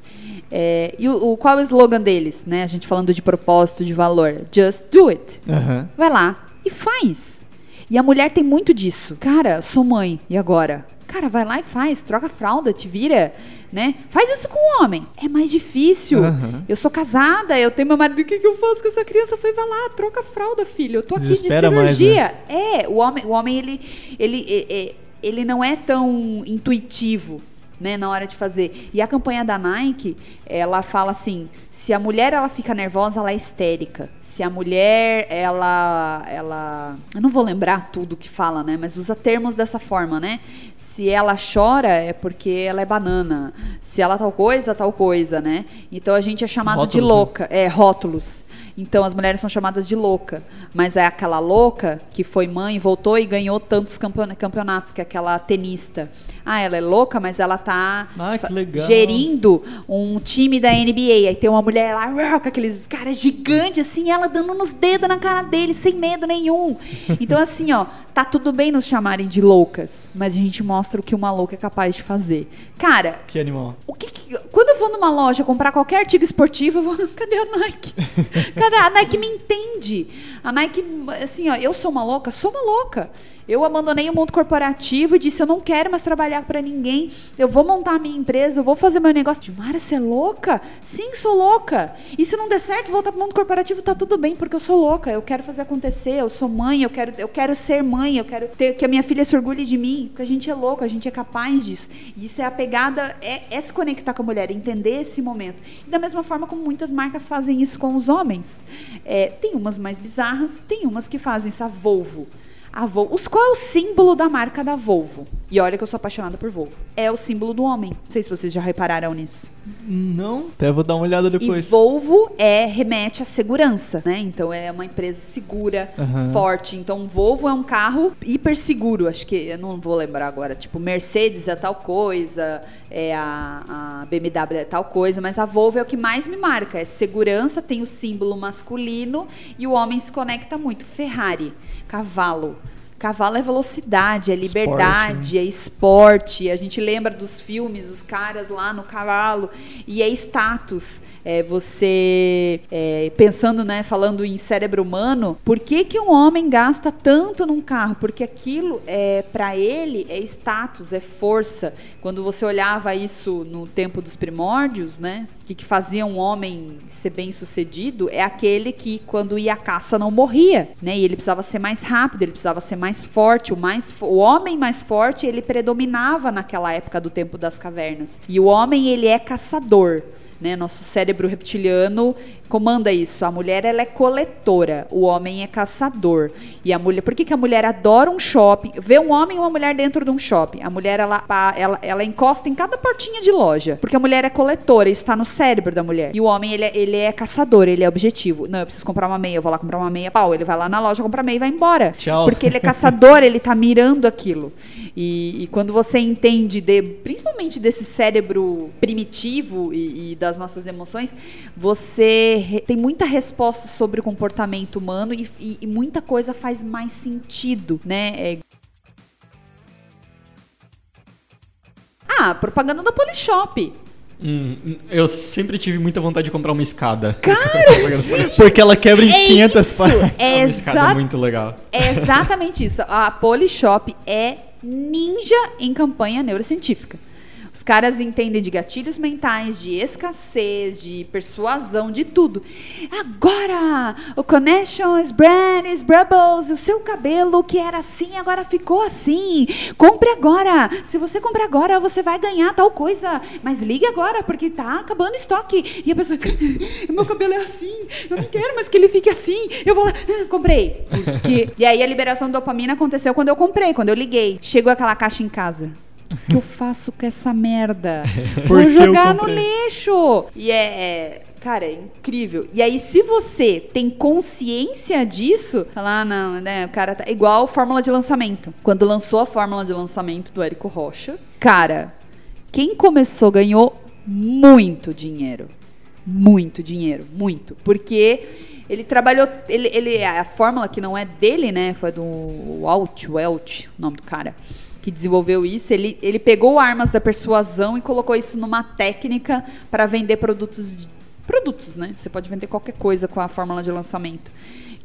É, e o, o- qual é o slogan deles, né? A gente falando de propósito, de valor. Just do it. Aham. Vai lá e faz. E a mulher tem muito disso. Cara, sou mãe, e agora? Cara, vai lá e faz, troca a fralda, te vira, né? Faz isso com o homem. É mais difícil. Aham. Eu sou casada, eu tenho meu marido, o que, que eu faço com essa criança? Eu falei, vai lá, troca a fralda, filho. Eu tô aqui de Desespera mais, cirurgia. né? É, o homem, o homem ele, ele, é- é- ele não é tão intuitivo. Né, na hora de fazer. E a campanha da Nike, ela fala assim: se a mulher ela fica nervosa, ela é histérica. Se a mulher ela ela, eu não vou lembrar tudo que fala, né, mas usa termos dessa forma, né? Se ela chora é porque ela é banana. Se ela tal coisa, tal coisa, né? Então a gente é chamado de Rótulos, né? louca, é rótulos. Então as mulheres são chamadas de louca, mas é aquela louca que foi mãe, voltou e ganhou tantos campeon- campeonatos, que é aquela tenista. Ah, ela é louca, mas ela tá Ah, gerindo um time da NBA. Aí tem uma mulher lá uau, com aqueles caras gigantes assim, ela dando nos dedos na cara dele, sem medo nenhum. [LAUGHS] Então assim, ó, tá tudo bem nos chamarem de loucas, mas a gente mostra o que uma louca é capaz de fazer. Cara, Que animal. o que que- quando eu vou numa loja comprar qualquer artigo esportivo, eu vou, [LAUGHS] cadê a Nike? [LAUGHS] Cadê? A Nike me entende. A Nike, assim, ó, eu sou uma louca? Sou uma louca. Eu abandonei o mundo corporativo e disse, eu não quero mais trabalhar para ninguém. Eu vou montar a minha empresa, eu vou fazer meu negócio. Dimara, você é louca? Sim, sou louca. E se não der certo, voltar pro mundo corporativo, tá tudo bem, porque eu sou louca. Eu quero fazer acontecer, eu sou mãe, eu quero, eu quero ser mãe, eu quero ter, que a minha filha se orgulhe de mim, porque a gente é louco, a gente é capaz disso. E isso é a pegada, é, é se conectar com a mulher, entender esse momento. E da mesma forma como muitas marcas fazem isso com os homens. É, tem umas mais bizarras, tem umas que fazem isso. A Volvo. A Volvo. Os, qual é o símbolo da marca da Volvo? E olha que eu sou apaixonada por Volvo. É o símbolo do homem. Não sei se vocês já repararam nisso. Não? Até vou dar uma olhada depois. E Volvo é remete à segurança, né? Então é uma empresa segura, Aham. forte. Então Volvo é um carro hiper seguro. Acho que eu não vou lembrar agora. Tipo Mercedes é tal coisa, é a, a BMW é tal coisa, mas a Volvo é o que mais me marca. É segurança, tem o símbolo masculino e o homem se conecta muito. Ferrari, cavalo. Cavalo é velocidade, é liberdade, é esporte. A gente lembra dos filmes, os caras lá no cavalo. E é status. É você é, pensando, né, falando em cérebro humano, por que, que um homem gasta tanto num carro? Porque aquilo é para ele é status, é força. Quando você olhava isso no tempo dos primórdios, né? O que, que fazia um homem ser bem sucedido é aquele que, quando ia à caça, não morria, né? E ele precisava ser mais rápido, ele precisava ser mais forte. O, mais, o homem mais forte, ele predominava naquela época do tempo das cavernas. E o homem, ele é caçador. Né, nosso cérebro reptiliano comanda isso. A mulher ela é coletora, o homem é caçador. E a mulher, por que, que a mulher adora um shopping? Vê um homem e uma mulher dentro de um shopping. A mulher ela, ela, ela encosta em cada portinha de loja, porque a mulher é coletora, isso está no cérebro da mulher. E o homem ele é, ele é caçador, ele é objetivo. Não, eu preciso comprar uma meia, eu vou lá comprar uma meia, pau, ele vai lá na loja comprar meia e vai embora. Tchau. Porque ele é caçador, ele tá mirando aquilo. E, e quando você entende, de, principalmente desse cérebro primitivo e, e das nossas emoções, você tem muita resposta sobre o comportamento humano e, e- e muita coisa faz mais sentido, né? É- Ah, propaganda da Polishop. Hum, eu sempre tive muita vontade de comprar uma escada. [LAUGHS] Porque ela quebra em É 500 isso, partes. é uma escada muito legal. É exatamente isso. A Polishop é ninja em campanha neurocientífica. Caras entendem de gatilhos mentais, de escassez, de persuasão, de tudo. Agora, o Connections, Brands, Brubbles, o seu cabelo que era assim, agora ficou assim. Compre agora. Se você comprar agora, você vai ganhar tal coisa. Mas ligue agora, porque tá acabando o estoque. E a pessoa, [LAUGHS] meu cabelo é assim, eu não quero mais que ele fique assim. Eu vou lá, ah, comprei. Porque... E aí a liberação de dopamina aconteceu quando eu comprei, quando eu liguei. Chegou aquela caixa em casa. O que eu faço com essa merda? [LAUGHS] Vou Por que eu jogar no lixo. E é, é- Cara, é incrível. E aí, se você tem consciência disso, fala, ah, não, né? O cara tá. Igual fórmula de lançamento. Quando lançou a fórmula de lançamento do Érico Rocha, cara, quem começou ganhou muito dinheiro. Muito dinheiro, muito. Porque ele trabalhou. Ele, ele, a fórmula que não é dele, né? Foi do Walt, Welch, o nome do cara, que desenvolveu isso. Ele, ele pegou armas da persuasão e colocou isso numa técnica para vender produtos. Produtos, né? Você pode vender qualquer coisa com a fórmula de lançamento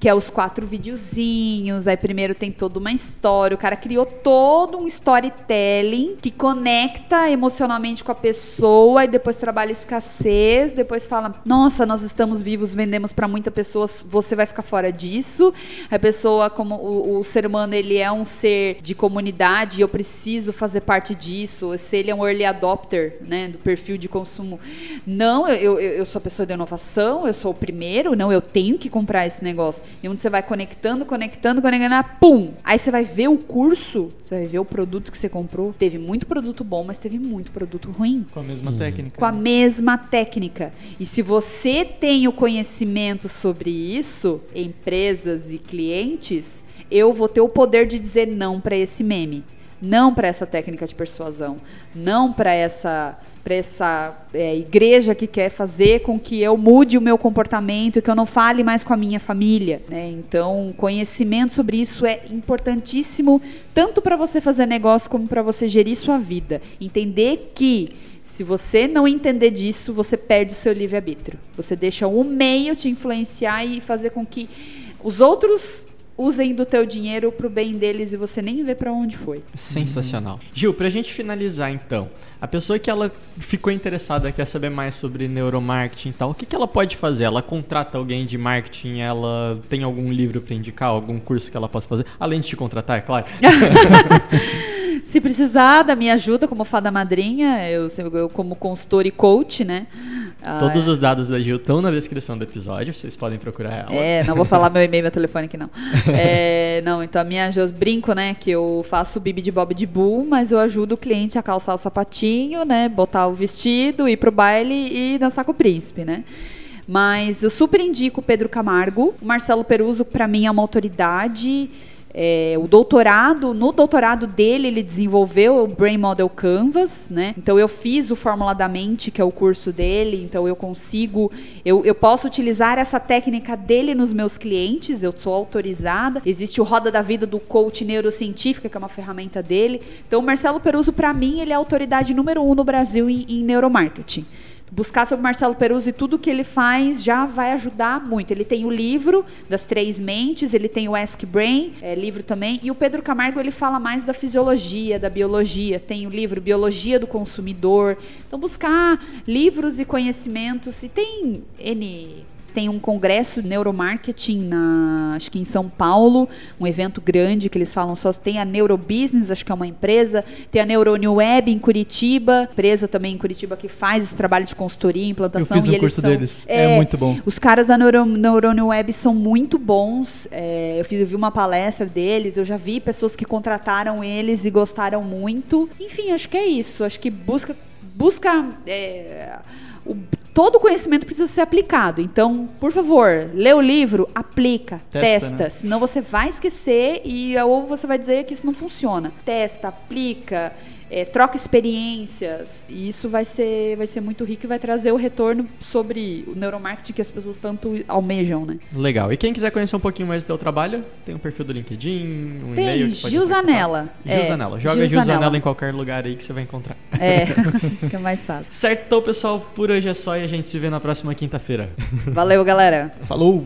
que é os quatro videozinhos. Aí primeiro tem toda uma história. O cara criou todo um storytelling que conecta emocionalmente com a pessoa e depois trabalha escassez. Depois fala: Nossa, nós estamos vivos, vendemos para muitas pessoas, você vai ficar fora disso. A pessoa, como o, o ser humano, ele é um ser de comunidade, eu preciso fazer parte disso. Se ele é um early adopter, né, do perfil de consumo, não, eu, eu, eu sou a pessoa de inovação, eu sou o primeiro, não, eu tenho que comprar esse negócio. E onde você vai conectando, conectando, conectando, ah, pum! Aí você vai ver o curso, você vai ver o produto que você comprou. Teve muito produto bom, mas teve muito produto ruim Com a mesma técnica. com a né? mesma técnica. E se você tem o conhecimento sobre isso, empresas e clientes, eu vou ter o poder de dizer não para esse meme, não para essa técnica de persuasão, não para essa para essa é, igreja que quer fazer com que eu mude o meu comportamento que eu não fale mais com a minha família. Né? Então, conhecimento sobre isso é importantíssimo, tanto para você fazer negócio como para você gerir sua vida. Entender que se você não entender disso, você perde o seu livre-arbítrio. Você deixa um meio te influenciar e fazer com que os outros usem do teu dinheiro pro bem deles e você nem vê para onde foi. Sensacional. Gil, pra gente finalizar então, a pessoa que ela ficou interessada, quer saber mais sobre neuromarketing e tal, o que, que ela pode fazer? Ela contrata alguém de marketing, ela tem algum livro pra indicar, algum curso que ela possa fazer? Além de te contratar, é claro. [LAUGHS] [LAUGHS] Se precisar da minha ajuda como fada madrinha, eu, eu como consultor e coach, né? Ah, Todos os dados da Gil estão na descrição do episódio, vocês podem procurar ela. É, não vou falar meu e-mail e meu telefone aqui, não. É, não, então a minha, brinco, né, que eu faço o bibi de bob de bull, mas eu ajudo o cliente a calçar o sapatinho, né, botar o vestido, ir pro baile e dançar com o príncipe, né. Mas eu super indico o Pedro Camargo. O Marcelo Peruso, para mim, é uma autoridade. É, o doutorado, no doutorado dele, ele desenvolveu o Brain Model Canvas, né? Então eu fiz o Fórmula da Mente, que é o curso dele, então eu consigo, eu, eu posso utilizar essa técnica dele nos meus clientes, eu sou autorizada. Existe o Roda da Vida do Coach Neurocientífica, que é uma ferramenta dele. Então o Marcelo Peruso, para mim, ele é a autoridade número um no Brasil em, em neuromarketing buscar sobre Marcelo Peruzzi e tudo que ele faz já vai ajudar muito. Ele tem o livro das três mentes, ele tem o Ask Brain, é, livro também, e o Pedro Camargo ele fala mais da fisiologia, da biologia. Tem o livro Biologia do Consumidor. Então buscar livros e conhecimentos e tem N tem um congresso de neuromarketing na, acho que em São Paulo, um evento grande que eles falam só tem a Neurobusiness, acho que é uma empresa, tem a Neurone Web em Curitiba, empresa também em Curitiba que faz esse trabalho de consultoria, implantação Eu fiz um e eles curso são, deles. É muito bom. Os caras da Neuro, Neurone Web são muito bons. É, eu fiz, eu vi uma palestra deles, eu já vi pessoas que contrataram eles e gostaram muito. Enfim, acho que é isso. Acho que busca busca é, o todo conhecimento precisa ser aplicado. Então, por favor, lê o livro, aplica, Testa, testa. né? Senão você vai esquecer e ou você vai dizer que isso não funciona. Testa, aplica, é, troca experiências. E isso vai ser, vai ser muito rico e vai trazer o retorno sobre o neuromarketing que as pessoas tanto almejam, né? Legal. E quem quiser conhecer um pouquinho mais do teu trabalho, tem um perfil do LinkedIn, um Tem e-mail pode Gil Zanella. É, Zanella. Joga Gil Gil Zanella Zanella. em qualquer lugar aí que você vai encontrar. É, [LAUGHS] [LAUGHS] fica mais fácil. Certo, então, pessoal, por hoje é só e a gente se vê na próxima quinta-feira. Valeu, galera. Falou!